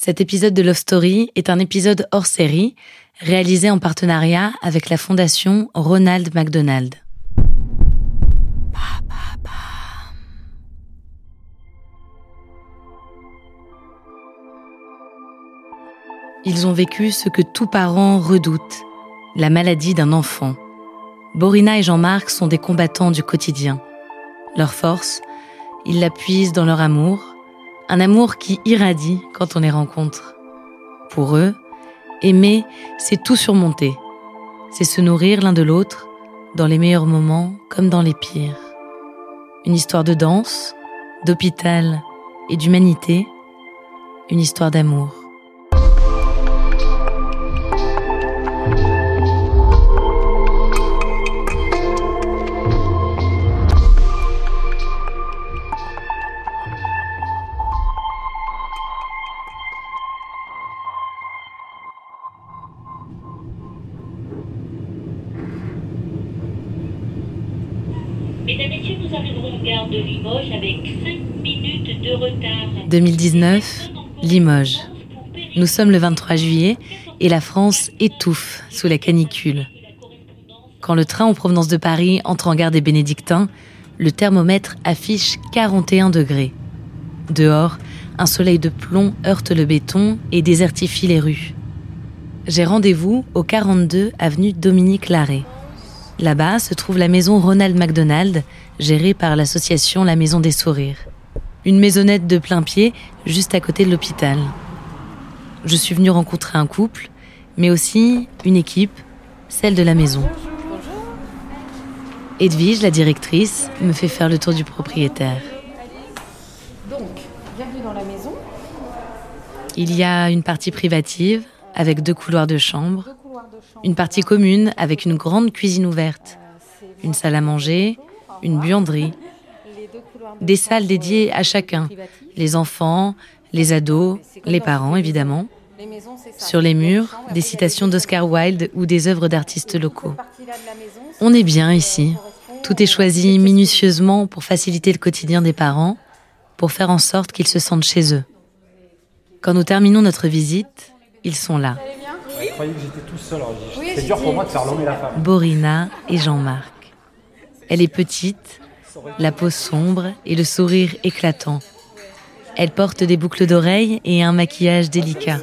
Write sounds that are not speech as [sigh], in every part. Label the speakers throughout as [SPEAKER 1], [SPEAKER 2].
[SPEAKER 1] Cet épisode de Love Story est un épisode hors série, réalisé en partenariat avec la fondation Ronald McDonald. Ils ont vécu ce que tout parent redoute, la maladie d'un enfant. Borina et Jean-Marc sont des combattants du quotidien. Leur force, ils la puisent dans leur amour, un amour qui irradie quand on les rencontre. Pour eux, aimer, c'est tout surmonter. C'est se nourrir l'un de l'autre, dans les meilleurs moments comme dans les pires. Une histoire de danse, d'hôpital et d'humanité, une histoire d'amour. 2019, Limoges. Nous sommes le 23 juillet et la France étouffe sous la canicule. Quand le train en provenance de Paris entre en gare des Bénédictins, le thermomètre affiche 41 degrés. Dehors, un soleil de plomb heurte le béton et désertifie les rues. J'ai rendez-vous au 42 avenue Dominique Larrey. Là-bas se trouve la maison Ronald McDonald, gérée par l'association La Maison des Sourires. Une maisonnette de plein pied, juste à côté de l'hôpital. Je suis venue rencontrer un couple, mais aussi une équipe, celle de la maison. Edwige, la directrice, me fait faire le tour du propriétaire.
[SPEAKER 2] Donc, bienvenue dans la maison.
[SPEAKER 1] Il y a une partie privative, avec deux couloirs de chambre,
[SPEAKER 2] Deux couloirs de chambre.
[SPEAKER 1] une partie commune avec une grande cuisine ouverte, une salle à manger, une buanderie,
[SPEAKER 2] Les deux couloirs de
[SPEAKER 1] des salles dédiées à chacun, les enfants, les ados, les parents évidemment. Sur les murs, des citations d'Oscar Wilde ou des œuvres d'artistes locaux. On est bien ici. Tout est choisi minutieusement pour faciliter le quotidien des parents, pour faire en sorte qu'ils se sentent chez eux. Quand nous terminons notre visite, ils sont là,
[SPEAKER 3] Je croyais que j'étais tout seul. alors j'ai-
[SPEAKER 2] Oui,
[SPEAKER 3] C'est dur pour
[SPEAKER 2] j'étais
[SPEAKER 3] moi de faire l'homme et la femme.
[SPEAKER 1] Borina et Jean-Marc. Elle est petite, la peau sombre et le sourire éclatant. Elle porte des boucles d'oreilles et un maquillage délicat.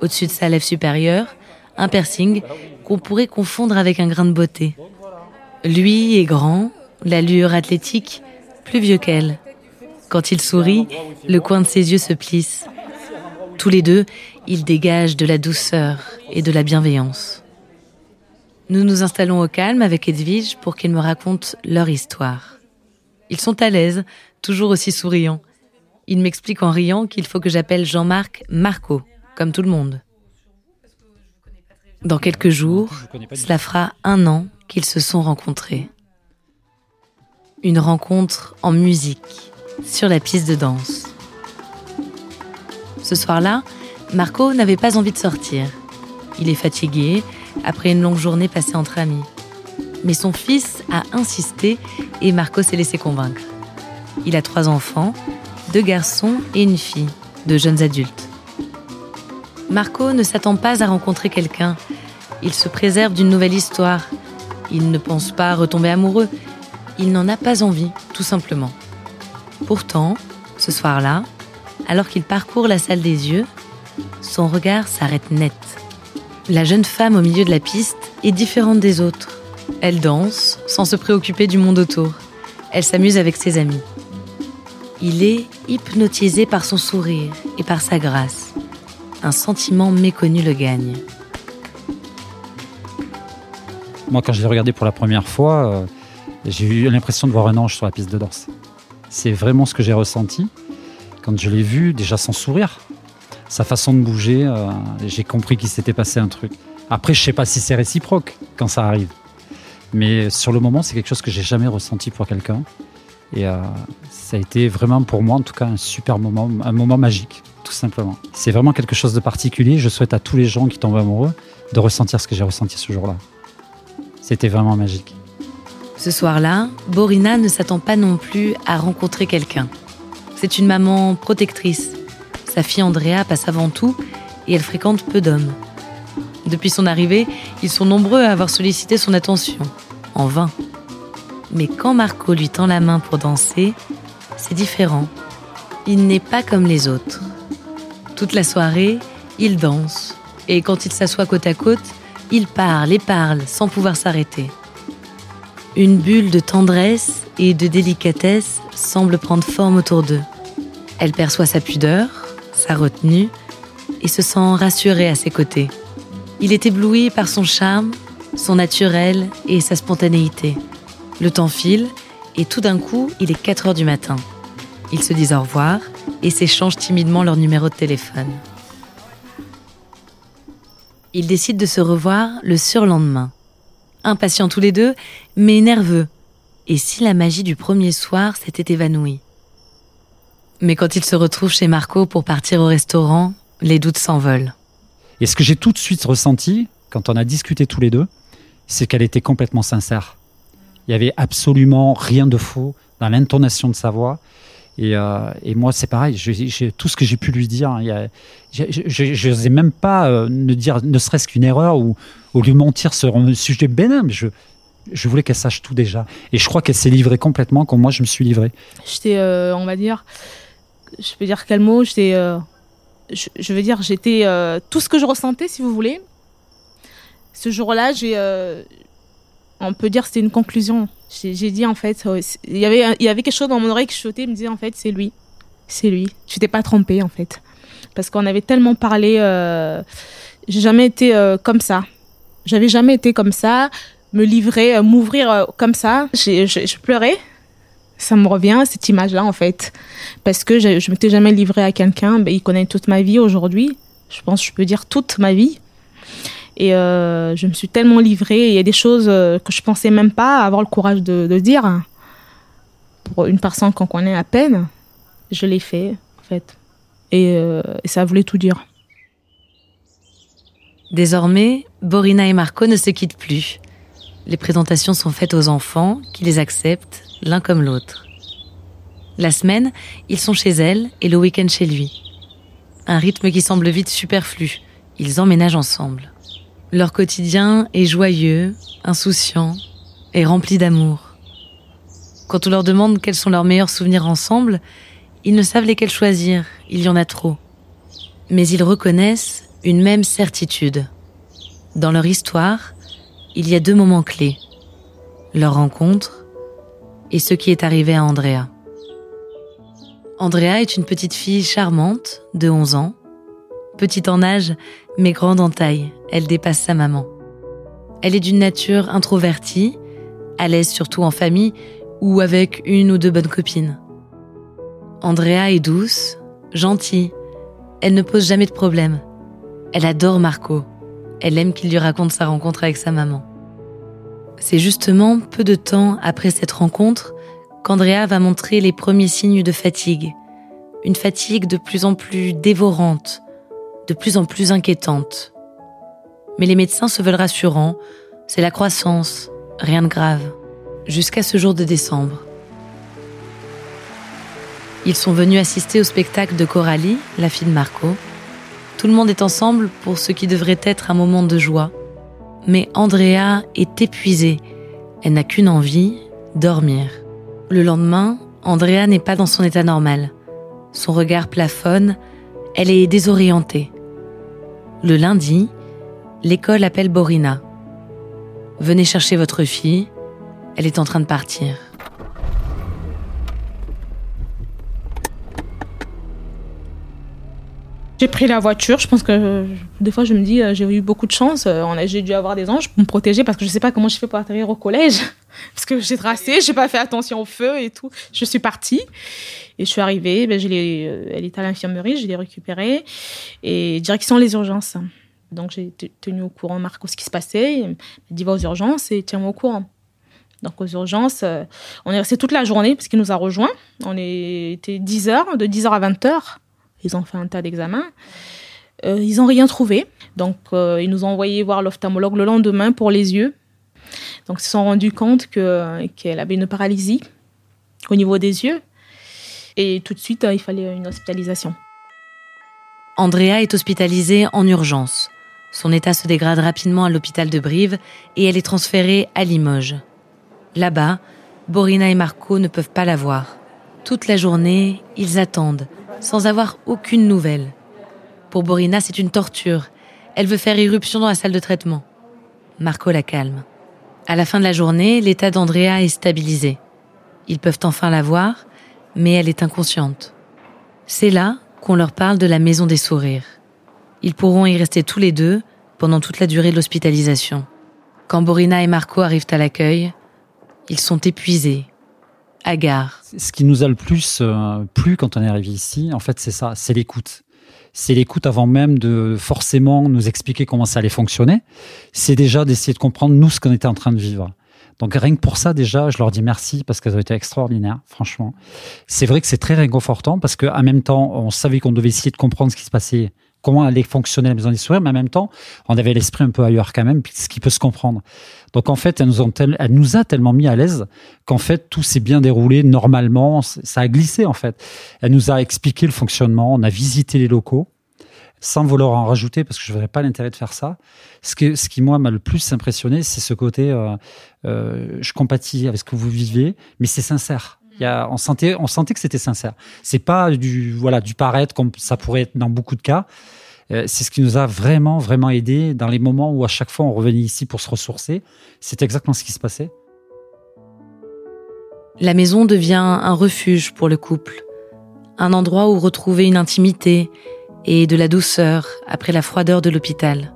[SPEAKER 1] Au-dessus de sa lèvre supérieure, un piercing qu'on pourrait confondre avec un grain de beauté. Lui est grand, l'allure athlétique, plus vieux qu'elle. Quand il sourit, le coin de ses yeux se plisse. Tous les deux, ils dégagent de la douceur et de la bienveillance. Nous nous installons au calme avec Edwige pour qu'ils me racontent leur histoire. Ils sont à l'aise, toujours aussi souriants. Ils m'expliquent en riant qu'il faut que j'appelle Jean-Marc Marco, comme tout le monde. Dans quelques jours, cela fera un an qu'ils se sont rencontrés. Une rencontre en musique, sur la piste de danse. Ce soir-là, Marco n'avait pas envie de sortir. Il est fatigué après une longue journée passée entre amis. Mais son fils a insisté et Marco s'est laissé convaincre. Il a trois enfants, deux garçons et une fille, de jeunes adultes. Marco ne s'attend pas à rencontrer quelqu'un. Il se préserve d'une nouvelle histoire. Il ne pense pas retomber amoureux. Il n'en a pas envie, tout simplement. Pourtant, ce soir-là, alors qu'il parcourt la salle des yeux, son regard s'arrête net. La jeune femme au milieu de la piste est différente des autres. Elle danse sans se préoccuper du monde autour. Elle s'amuse avec ses amis. Il est hypnotisé par son sourire et par sa grâce. Un sentiment méconnu le gagne.
[SPEAKER 3] Moi, quand je l'ai regardé pour la première fois, euh, j'ai eu l'impression de voir un ange sur la piste de danse. C'est vraiment ce que j'ai ressenti quand je l'ai vu, déjà sans sourire. Sa façon de bouger, euh, j'ai compris qu'il s'était passé un truc. Après, je sais pas si c'est réciproque quand ça arrive. Mais sur le moment, c'est quelque chose que j'ai jamais ressenti pour quelqu'un. Et euh, ça a été vraiment pour moi, en tout cas, un super moment, un moment magique, tout simplement. C'est vraiment quelque chose de particulier. Je souhaite à tous les gens qui tombent amoureux de ressentir ce que j'ai ressenti ce jour-là. C'était vraiment magique.
[SPEAKER 1] Ce soir-là, Borina ne s'attend pas non plus à rencontrer quelqu'un. C'est une maman protectrice. Sa fille Andrea passe avant tout et elle fréquente peu d'hommes. Depuis son arrivée, ils sont nombreux à avoir sollicité son attention, en vain. Mais quand Marco lui tend la main pour danser, c'est différent. Il n'est pas comme les autres. Toute la soirée, il danse. Et quand il s'assoit côte à côte, il parle et parle sans pouvoir s'arrêter. Une bulle de tendresse et de délicatesse semble prendre forme autour d'eux. Elle perçoit sa pudeur, sa retenue, et se sent rassurée à ses côtés. Il est ébloui par son charme, son naturel et sa spontanéité. Le temps file, et tout d'un coup, il est 4 heures du matin. Ils se disent au revoir et s'échangent timidement leur numéro de téléphone. Ils décident de se revoir le surlendemain. Impatients tous les deux, mais nerveux. Et si la magie du premier soir s'était évanouie? Mais quand ils se retrouvent chez Marco pour partir au restaurant, les doutes s'envolent.
[SPEAKER 3] Et ce que j'ai tout de suite ressenti, quand on a discuté tous les deux, c'est qu'elle était complètement sincère. Il y avait absolument rien de faux dans l'intonation de sa voix. Et, euh, et moi, c'est pareil. j'ai- j'ai- tout ce que j'ai pu lui dire, il je je n'osais même pas euh, ne dire ne serait-ce qu'une erreur ou, ou lui mentir sur un sujet bénin. mais Je, je voulais qu'elle sache tout déjà. Et je crois qu'elle s'est livrée complètement comme moi je me suis livré.
[SPEAKER 4] J'étais, euh, on va dire, je peux dire quel mot, j'étais, euh, je, veux dire, j'étais euh, tout ce que je ressentais, si vous voulez. Ce jour-là, j'ai, euh, on peut dire, c'était une conclusion. J'ai dit en fait, il y avait, il y avait quelque chose dans mon oreille qui chuchotait, me disait en fait, c'est lui, c'est lui. Tu t'es pas trompé en fait, parce qu'on avait tellement parlé. J'ai jamais été comme ça. J'avais jamais été comme ça, me livrer, m'ouvrir comme ça. J'ai- je pleurais ça me revient cette image-là en fait, parce que je, je m'étais jamais livrée à quelqu'un. Ben, il connaît toute ma vie aujourd'hui. Je pense, que je peux dire toute ma vie. Et euh, je me suis tellement livrée. Il y a des choses euh, que je pensais même pas avoir le courage de, dire pour une personne qu'on connaît à peine. Je l'ai fait en fait, euh, et ça voulait tout dire.
[SPEAKER 1] Désormais, Borina et Marco ne se quittent plus. Les présentations sont faites aux enfants qui les acceptent l'un comme l'autre. La semaine, ils sont chez elle et le week-end chez lui. Un rythme qui semble vite superflu. Ils emménagent ensemble. Leur quotidien est joyeux, insouciant et rempli d'amour. Quand on leur demande quels sont leurs meilleurs souvenirs ensemble, ils ne savent lesquels choisir, il y en a trop. Mais ils reconnaissent une même certitude. Dans leur histoire, il y a deux moments clés. Leur rencontre et ce qui est arrivé à Andrea. Andrea est une petite fille charmante de 11 ans. Petite en âge, mais grande en taille. Elle dépasse sa maman. Elle est d'une nature introvertie, à l'aise surtout en famille ou avec une ou deux bonnes copines. Andrea est douce, gentille. Elle ne pose jamais de problème. Elle adore Marco. Elle aime qu'il lui raconte sa rencontre avec sa maman. C'est justement peu de temps après cette rencontre qu'Andrea va montrer les premiers signes de fatigue. Une fatigue de plus en plus dévorante, de plus en plus inquiétante. Mais les médecins se veulent rassurants, c'est la croissance, rien de grave. Jusqu'à ce jour de décembre. Ils sont venus assister au spectacle de Coralie, la fille de Marco. Tout le monde est ensemble pour ce qui devrait être un moment de joie. Mais Andrea est épuisée. Elle n'a qu'une envie, dormir. Le lendemain, Andrea n'est pas dans son état normal. Son regard plafonne, elle est désorientée. Le lundi, l'école appelle Borina. Venez chercher votre fille, elle est en train de partir.
[SPEAKER 4] J'ai la voiture. Je pense que euh, des fois, je me dis, euh, j'ai eu beaucoup de chance. Euh, J'ai dû avoir des anges pour me protéger parce que je sais pas comment je fais pour atterrir au collège. [laughs] Parce que j'ai tracé, j'ai pas fait attention au feu et tout. Je suis partie et je suis arrivée. Ben, je euh, elle était à l'infirmerie, je l'ai récupérée et direction les urgences. Donc j'ai tenu au courant Marco ce qui se passait. Il m'a dit va aux urgences et tiens-moi au courant. Donc aux urgences, on est resté toute la journée parce qu'il nous a rejoints. On était 10 heures, de 10 heures à 20 heures. Ils ont fait un tas d'examens. Euh, ils n'ont rien trouvé. Donc euh, ils nous ont envoyé voir l'ophtalmologue le lendemain pour les yeux. Donc ils se sont rendus compte que, qu'elle avait une paralysie au niveau des yeux. Et tout de suite, euh, il fallait une hospitalisation.
[SPEAKER 1] Andrea est hospitalisée en urgence. Son état se dégrade rapidement à l'hôpital de Brive et elle est transférée à Limoges. Là-bas, Borina et Marco ne peuvent pas la voir. Toute la journée, ils attendent, sans avoir aucune nouvelle. Pour Borina, c'est une torture. Elle veut faire irruption dans la salle de traitement. Marco la calme. À la fin de la journée, l'état d'Andrea est stabilisé. Ils peuvent enfin la voir, mais elle est inconsciente. C'est là qu'on leur parle de la maison des sourires. Ils pourront y rester tous les deux pendant toute la durée de l'hospitalisation. Quand Borina et Marco arrivent à l'accueil, ils sont épuisés, hagards.
[SPEAKER 3] Ce qui nous a le plus euh, plu quand on est arrivé ici, en fait, c'est ça, c'est l'écoute. C'est l'écoute avant même de forcément nous expliquer comment ça allait fonctionner. C'est déjà d'essayer de comprendre nous ce qu'on était en train de vivre. Donc rien que pour ça déjà, je leur dis merci parce qu'elles ont été extraordinaires, franchement. C'est vrai que c'est très réconfortant parce qu'en même temps, on savait qu'on devait essayer de comprendre ce qui se passait, comment allait fonctionner la maison des sourires, mais en même temps, on avait l'esprit un peu ailleurs quand même, ce qui peut se comprendre. Donc en fait, elle nous, a tellement mis à l'aise qu'en fait, tout s'est bien déroulé normalement, ça a glissé en fait. Elle nous a expliqué le fonctionnement, on a visité les locaux sans vouloir en rajouter parce que je ne verrais pas l'intérêt de faire ça. Ce, ce qui, moi, m'a le plus impressionné, c'est ce côté euh, euh, je compatis avec ce que vous vivez, mais c'est sincère. On sentait que c'était sincère. C'est pas du, voilà, du paraître comme ça pourrait être dans beaucoup de cas. Euh, c'est ce qui nous a vraiment, vraiment aidé dans les moments où à chaque fois on revenait ici pour se ressourcer. C'est exactement ce qui se passait.
[SPEAKER 1] La maison devient un refuge pour le couple, un endroit où retrouver une intimité et de la douceur après la froideur de l'hôpital.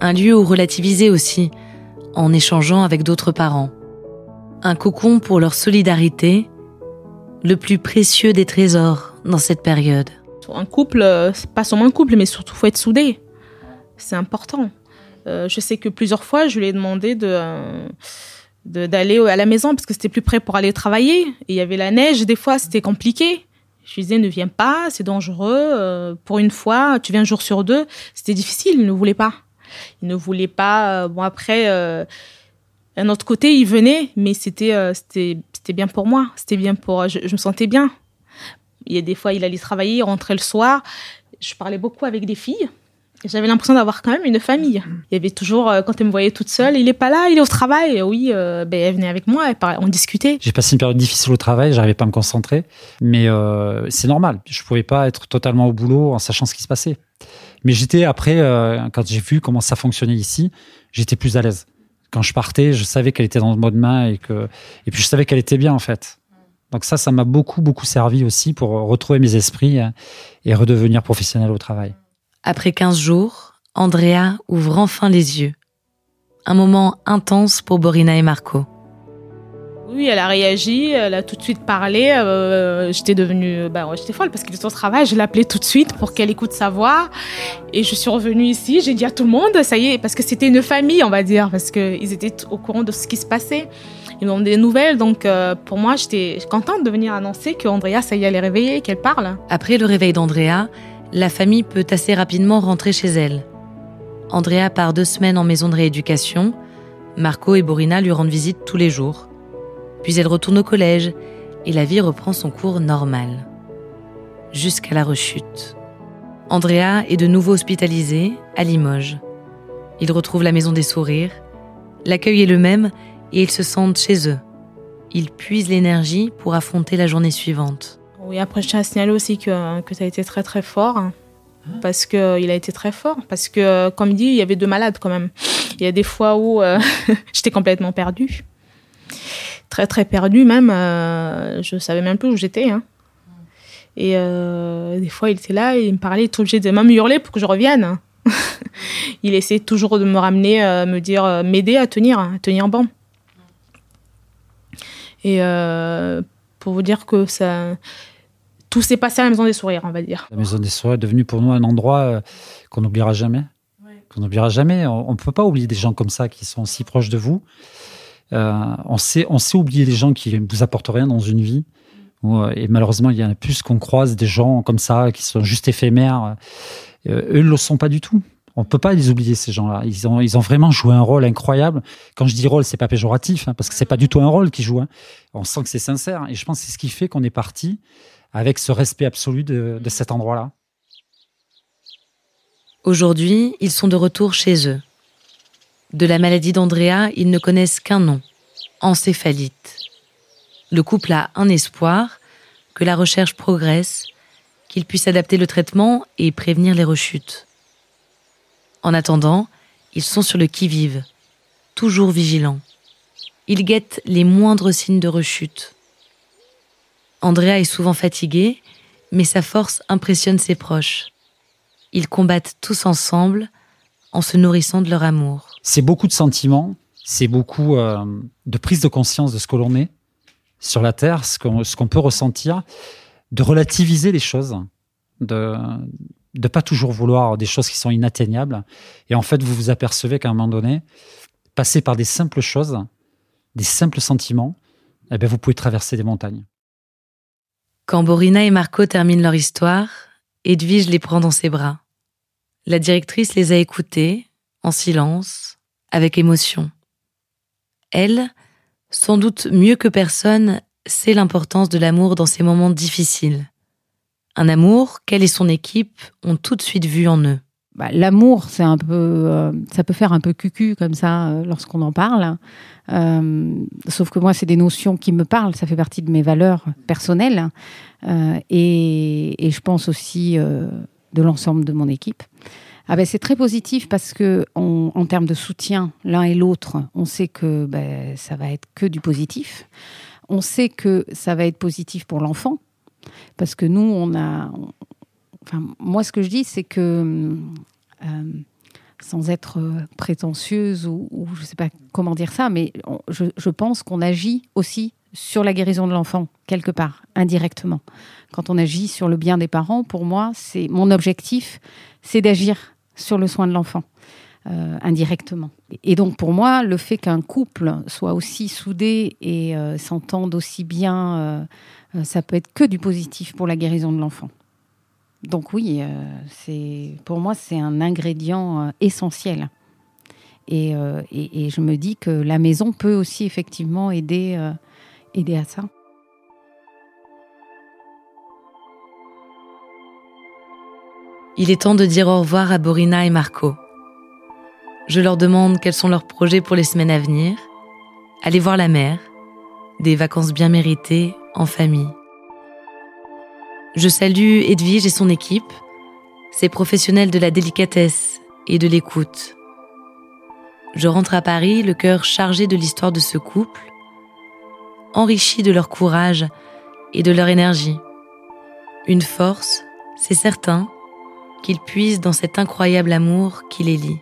[SPEAKER 1] Un lieu où relativiser aussi, en échangeant avec d'autres parents. Un cocon pour leur solidarité, le plus précieux des trésors dans cette période.
[SPEAKER 4] Un couple, pas seulement un couple, mais surtout faut être soudé. C'est important. Euh, je sais que plusieurs fois, je lui ai demandé de euh, de- d'aller à la maison parce que c'était plus près pour aller travailler. Il y avait la neige, des fois c'était compliqué. Je lui disais ne viens pas, c'est dangereux. euh, pour une fois, tu viens un jour sur deux. C'était difficile, il ne voulait pas. Il ne voulait pas. bon après, d'un autre côté, il venait, mais c'était euh, c'était bien pour moi. C'était bien pour. Je, je me sentais bien. Il y a des fois, il allait travailler, il rentrait le soir. Je parlais beaucoup avec des filles. J'avais l'impression d'avoir quand même une famille. Il y avait toujours, euh, quand elle me voyait toute seule, il est pas là, il est au travail. Oui, euh, ben, elle venait avec moi, on discutait.
[SPEAKER 3] J'ai passé une période difficile au travail, j'arrivais pas à me concentrer, mais euh, c'est normal. Je pouvais pas être totalement au boulot en sachant ce qui se passait. Mais j'étais après, euh, quand j'ai vu comment ça fonctionnait ici, j'étais plus à l'aise. Quand je partais, je savais qu'elle était dans le mode main et que, et puis je savais qu'elle était bien en fait. Donc ça, ça m'a beaucoup beaucoup servi aussi pour retrouver mes esprits euh, et redevenir professionnel au travail.
[SPEAKER 1] Après 15 jours, Andrea ouvre enfin les yeux. Un moment intense pour Borina et Marco.
[SPEAKER 4] Oui, elle a réagi, elle a tout de suite parlé. euh, j'étais devenue, bah ouais, j'étais folle parce qu'il était au travail. Je l'ai appelée tout de suite pour qu'elle écoute sa voix. Et je suis revenue ici, j'ai dit à tout le monde, ça y est, parce que c'était une famille, on va dire, parce qu'ils étaient au courant de ce qui se passait. Ils ont des nouvelles, donc euh, pour moi, j'étais contente de venir annoncer que Andrea, ça y est, elle est réveillée, qu'elle parle.
[SPEAKER 1] Après le réveil d'Andrea, la famille peut assez rapidement rentrer chez elle. Andrea part deux semaines en maison de rééducation. Marco et Borina lui rendent visite tous les jours. Puis elle retourne au collège et la vie reprend son cours normal. Jusqu'à la rechute. Andrea est de nouveau hospitalisée à Limoges. Ils retrouvent la maison des sourires. L'accueil est le même et ils se sentent chez eux. Ils puisent l'énergie pour affronter la journée suivante.
[SPEAKER 4] Oui, après, je tiens à signaler aussi que, que ça a été très très fort. hein. Parce que il a été très fort. Parce que, comme il dit, il y avait deux malades quand même. Il y a des fois où euh, [laughs] j'étais complètement perdue. Très très perdue même. euh, je savais même plus où j'étais. hein. Et euh, des fois, il était là, et il me parlait, il était obligé de même hurler pour que je revienne. [laughs] il essayait toujours de me ramener, euh, me dire, euh, m'aider à tenir, à tenir bon. Et euh, pour vous dire que ça, tout s'est passé à la Maison des Sourires, on va dire.
[SPEAKER 3] La Maison des Sourires est devenue pour nous un endroit euh, qu'on n'oubliera jamais. Qu'on n'oubliera jamais. On ne peut pas oublier des gens comme ça qui sont si proches de vous. Euh, on, sait, on sait oublier les gens qui ne vous apportent rien dans une vie. Euh, et malheureusement, il y en a plus qu'on croise des gens comme ça qui sont juste éphémères. Euh, eux ne le sont pas du tout. On ne peut pas les oublier, ces gens-là. Ils ont, ils ont vraiment joué un rôle incroyable. Quand je dis rôle, c'est pas péjoratif, hein, parce que c'est pas du tout un rôle qu'ils jouent. hein. On sent que c'est sincère. Et je pense que c'est ce qui fait qu'on est parti avec ce respect absolu de cet endroit-là.
[SPEAKER 1] Aujourd'hui, ils sont de retour chez eux. De la maladie d'Andrea, ils ne connaissent qu'un nom, encéphalite. Le couple a un espoir, que la recherche progresse, qu'il puisse adapter le traitement et prévenir les rechutes. En attendant, ils sont sur le qui-vive, toujours vigilants. Ils guettent les moindres signes de rechute. Andrea est souvent fatigué, mais sa force impressionne ses proches. Ils combattent tous ensemble en se nourrissant de leur amour.
[SPEAKER 3] C'est beaucoup de sentiments, c'est beaucoup euh, de prise de conscience de ce que l'on est sur la Terre, ce qu'on peut ressentir, de relativiser les choses, de ne pas toujours vouloir des choses qui sont inatteignables. Et en fait, vous vous apercevez qu'à un moment donné, passer par des simples choses, des simples sentiments, eh bien, vous pouvez traverser des montagnes.
[SPEAKER 1] Quand Borina et Marco terminent leur histoire, Edwige les prend dans ses bras. La directrice les a écoutés, en silence, avec émotion. Elle, sans doute mieux que personne, sait l'importance de l'amour dans ces moments difficiles. Un amour qu'elle et son équipe ont tout de suite vu en eux.
[SPEAKER 5] Bah, L'amour, c'est un peu, euh, ça peut faire un peu cucu comme ça euh, lorsqu'on en parle. Euh, sauf que moi, c'est des notions qui me parlent. Ça fait partie de mes valeurs personnelles et, je pense aussi de l'ensemble de mon équipe. Ah ben, c'est très positif parce que en termes de soutien l'un et l'autre, on sait que ben, ça va être que du positif. On sait que ça va être positif pour l'enfant parce que nous, on a, enfin, moi, ce que je dis, c'est que euh, sans être prétentieuse ou, je ne sais pas comment dire ça, mais je pense qu'on agit aussi sur la guérison de l'enfant, quelque part, indirectement. Quand on agit sur le bien des parents, pour moi, c'est mon objectif, c'est d'agir sur le soin de l'enfant. euh, indirectement. Et donc pour moi, le fait qu'un couple soit aussi soudé et euh, s'entende aussi bien, euh, ça peut être que du positif pour la guérison de l'enfant. Donc oui, c'est pour moi c'est un ingrédient essentiel. Et, et- je me dis que la maison peut aussi effectivement aider,
[SPEAKER 1] Il est temps de dire au revoir à Borina et Marco. Je leur demande quels sont leurs projets pour les semaines à venir. Aller voir la mer, des vacances bien méritées en famille. Je salue Edwige et son équipe, ces professionnels de la délicatesse et de l'écoute. Je rentre à Paris, le cœur chargé de l'histoire de ce couple, enrichi de leur courage et de leur énergie. Une force, c'est certain, qu'ils puisent dans cet incroyable amour qui les lie.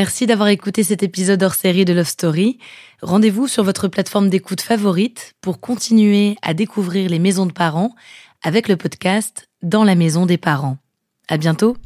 [SPEAKER 1] Merci d'avoir écouté cet épisode hors série de Love Story. Rendez-vous sur votre plateforme d'écoute favorite pour continuer à découvrir les maisons de parents avec le podcast Dans la maison des parents. À bientôt.